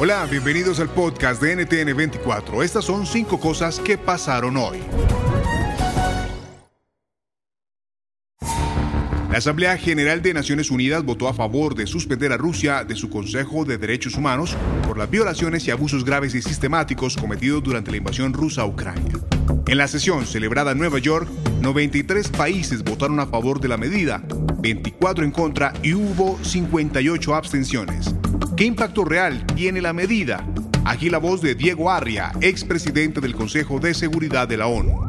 Hola, bienvenidos al podcast de NTN 24. Estas son cinco cosas que pasaron hoy. La Asamblea General de Naciones Unidas votó a favor de suspender a Rusia de su Consejo de Derechos Humanos por las violaciones y abusos graves y sistemáticos cometidos durante la invasión rusa a Ucrania. En la sesión celebrada en Nueva York, 93 países votaron a favor de la medida, 24 en contra y hubo 58 abstenciones. ¿Qué impacto real tiene la medida? Aquí la voz de Diego Arria, expresidente del Consejo de Seguridad de la ONU.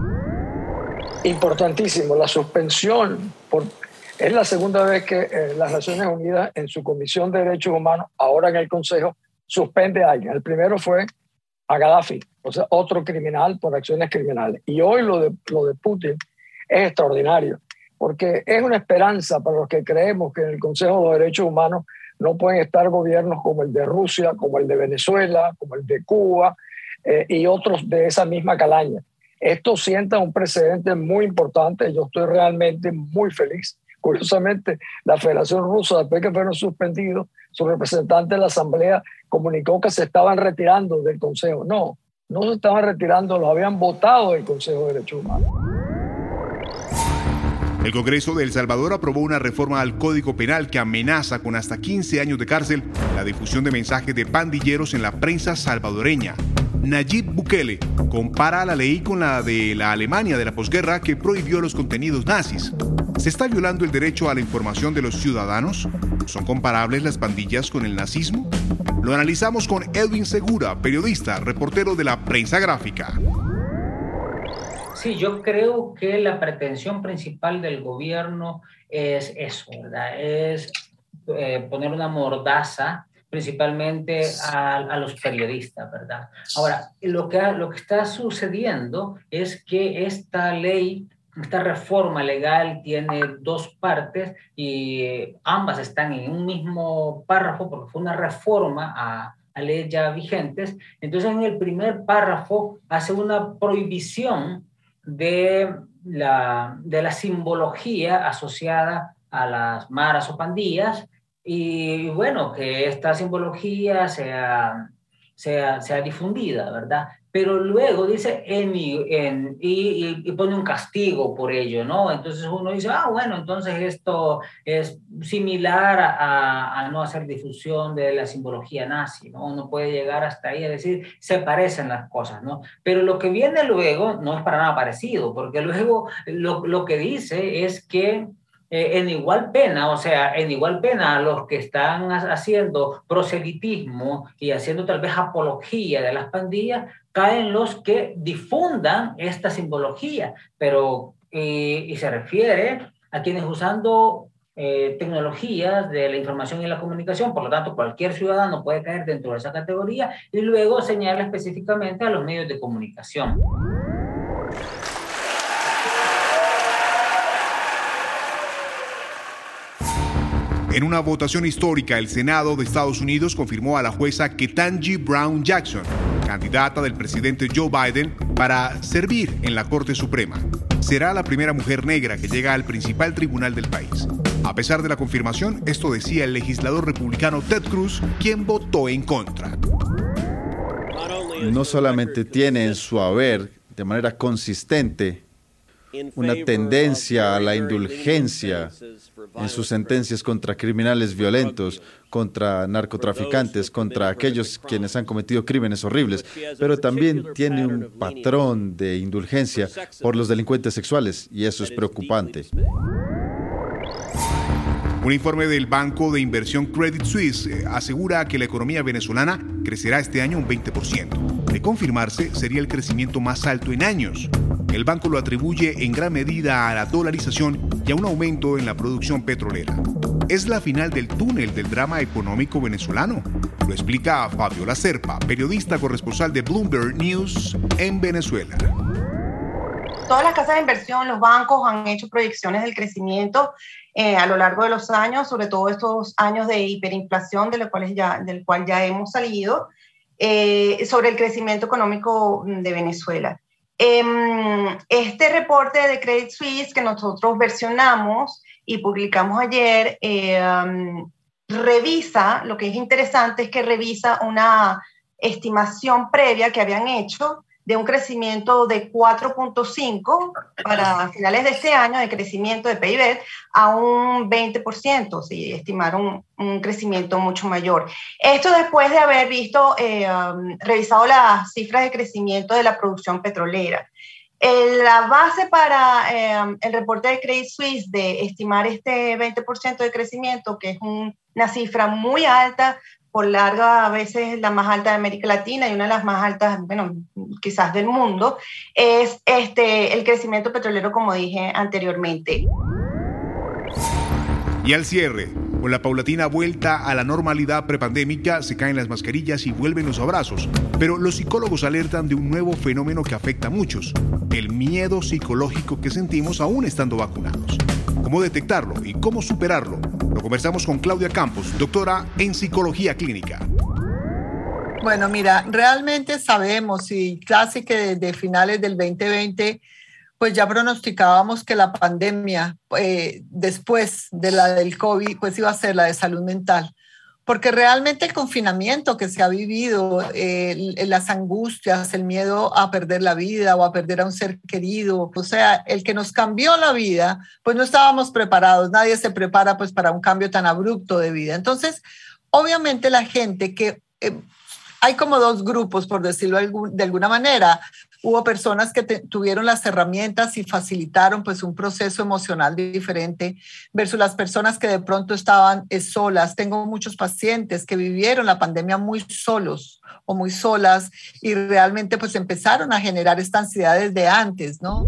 Importantísimo, la suspensión. Es la segunda vez que eh, las Naciones Unidas en su Comisión de Derechos Humanos, ahora en el Consejo, suspende a alguien. El primero fue a Gaddafi, o sea, otro criminal por acciones criminales. Y hoy lo de, lo de Putin es extraordinario, porque es una esperanza para los que creemos que en el Consejo de Derechos Humanos no pueden estar gobiernos como el de Rusia, como el de Venezuela, como el de Cuba eh, y otros de esa misma calaña. Esto sienta un precedente muy importante. Yo estoy realmente muy feliz. Curiosamente, la Federación Rusa, después que fueron suspendidos, su representante en la Asamblea comunicó que se estaban retirando del Consejo. No, no se estaban retirando, lo habían votado del Consejo de Derechos Humanos. El Congreso de El Salvador aprobó una reforma al Código Penal que amenaza con hasta 15 años de cárcel la difusión de mensajes de pandilleros en la prensa salvadoreña. Nayib Bukele compara la ley con la de la Alemania de la posguerra que prohibió los contenidos nazis. ¿Se está violando el derecho a la información de los ciudadanos? ¿Son comparables las pandillas con el nazismo? Lo analizamos con Edwin Segura, periodista, reportero de la prensa gráfica. Sí, yo creo que la pretensión principal del gobierno es eso, ¿verdad? Es eh, poner una mordaza principalmente a, a, los periodistas, ¿verdad? Ahora, lo que, lo que está sucediendo es que esta ley, esta reforma legal tiene dos partes y ambas están en un mismo párrafo porque fue una reforma a, a leyes ya vigentes. Entonces, en el primer párrafo hace una prohibición de la, de la simbología asociada a las maras o pandillas. Y bueno, que esta simbología sea, sea, sea difundida, ¿verdad? pero luego dice en, en, y, y, pone un castigo por ello, ¿no? Entonces uno dice, ah, bueno, entonces esto es similar a, a, no hacer difusión de la simbología nazi, ¿no? Uno puede llegar hasta ahí a decir, se parecen las cosas, ¿no? Pero lo que viene luego no es para nada parecido, porque luego lo, lo que dice es que eh, en igual pena, o sea, en igual pena a los que están haciendo proselitismo y haciendo tal vez apología de las pandillas, caen los que difundan esta simbología, pero eh, y se refiere a quienes usando eh, tecnologías de la información y la comunicación, por lo tanto cualquier ciudadano puede caer dentro de esa categoría y luego señala específicamente a los medios de comunicación. En una votación histórica, el Senado de Estados Unidos confirmó a la jueza Ketanji Brown Jackson, candidata del presidente Joe Biden, para servir en la Corte Suprema. Será la primera mujer negra que llega al principal tribunal del país. A pesar de la confirmación, esto decía el legislador republicano Ted Cruz, quien votó en contra. No solamente tiene en su haber de manera consistente una tendencia a la indulgencia en sus sentencias contra criminales violentos, contra narcotraficantes, contra aquellos quienes han cometido crímenes horribles, pero también tiene un patrón de indulgencia por los delincuentes sexuales y eso es preocupante. Un informe del banco de inversión Credit Suisse eh, asegura que la economía venezolana crecerá este año un 20%. De confirmarse, sería el crecimiento más alto en años. El banco lo atribuye en gran medida a la dolarización y a un aumento en la producción petrolera. ¿Es la final del túnel del drama económico venezolano? Lo explica Fabio Serpa, periodista corresponsal de Bloomberg News en Venezuela. Todas las casas de inversión, los bancos han hecho proyecciones del crecimiento eh, a lo largo de los años, sobre todo estos años de hiperinflación de los cuales ya, del cual ya hemos salido, eh, sobre el crecimiento económico de Venezuela. Em, este reporte de Credit Suisse que nosotros versionamos y publicamos ayer, em, revisa, lo que es interesante es que revisa una estimación previa que habían hecho de un crecimiento de 4.5 para finales de este año de crecimiento de PIB a un 20%, si estimaron un crecimiento mucho mayor. Esto después de haber visto, eh, um, revisado las cifras de crecimiento de la producción petrolera. la base para eh, el reporte de Credit Suisse de estimar este 20% de crecimiento, que es una cifra muy alta por larga a veces la más alta de América Latina y una de las más altas, bueno, quizás del mundo, es este, el crecimiento petrolero, como dije anteriormente. Y al cierre, con la paulatina vuelta a la normalidad prepandémica, se caen las mascarillas y vuelven los abrazos. Pero los psicólogos alertan de un nuevo fenómeno que afecta a muchos, el miedo psicológico que sentimos aún estando vacunados. ¿Cómo detectarlo y cómo superarlo? Lo conversamos con Claudia Campos, doctora en psicología clínica. Bueno, mira, realmente sabemos y casi que desde finales del 2020 pues ya pronosticábamos que la pandemia eh, después de la del COVID, pues iba a ser la de salud mental. Porque realmente el confinamiento que se ha vivido, las angustias, el miedo a perder la vida o a perder a un ser querido, o sea, el que nos cambió la vida, pues no estábamos preparados, nadie se prepara pues para un cambio tan abrupto de vida. Entonces, obviamente la gente que... Eh, hay como dos grupos, por decirlo de alguna manera. Hubo personas que tuvieron las herramientas y facilitaron pues un proceso emocional diferente versus las personas que de pronto estaban eh, solas. Tengo muchos pacientes que vivieron la pandemia muy solos o muy solas y realmente pues empezaron a generar esta ansiedad desde antes, ¿no?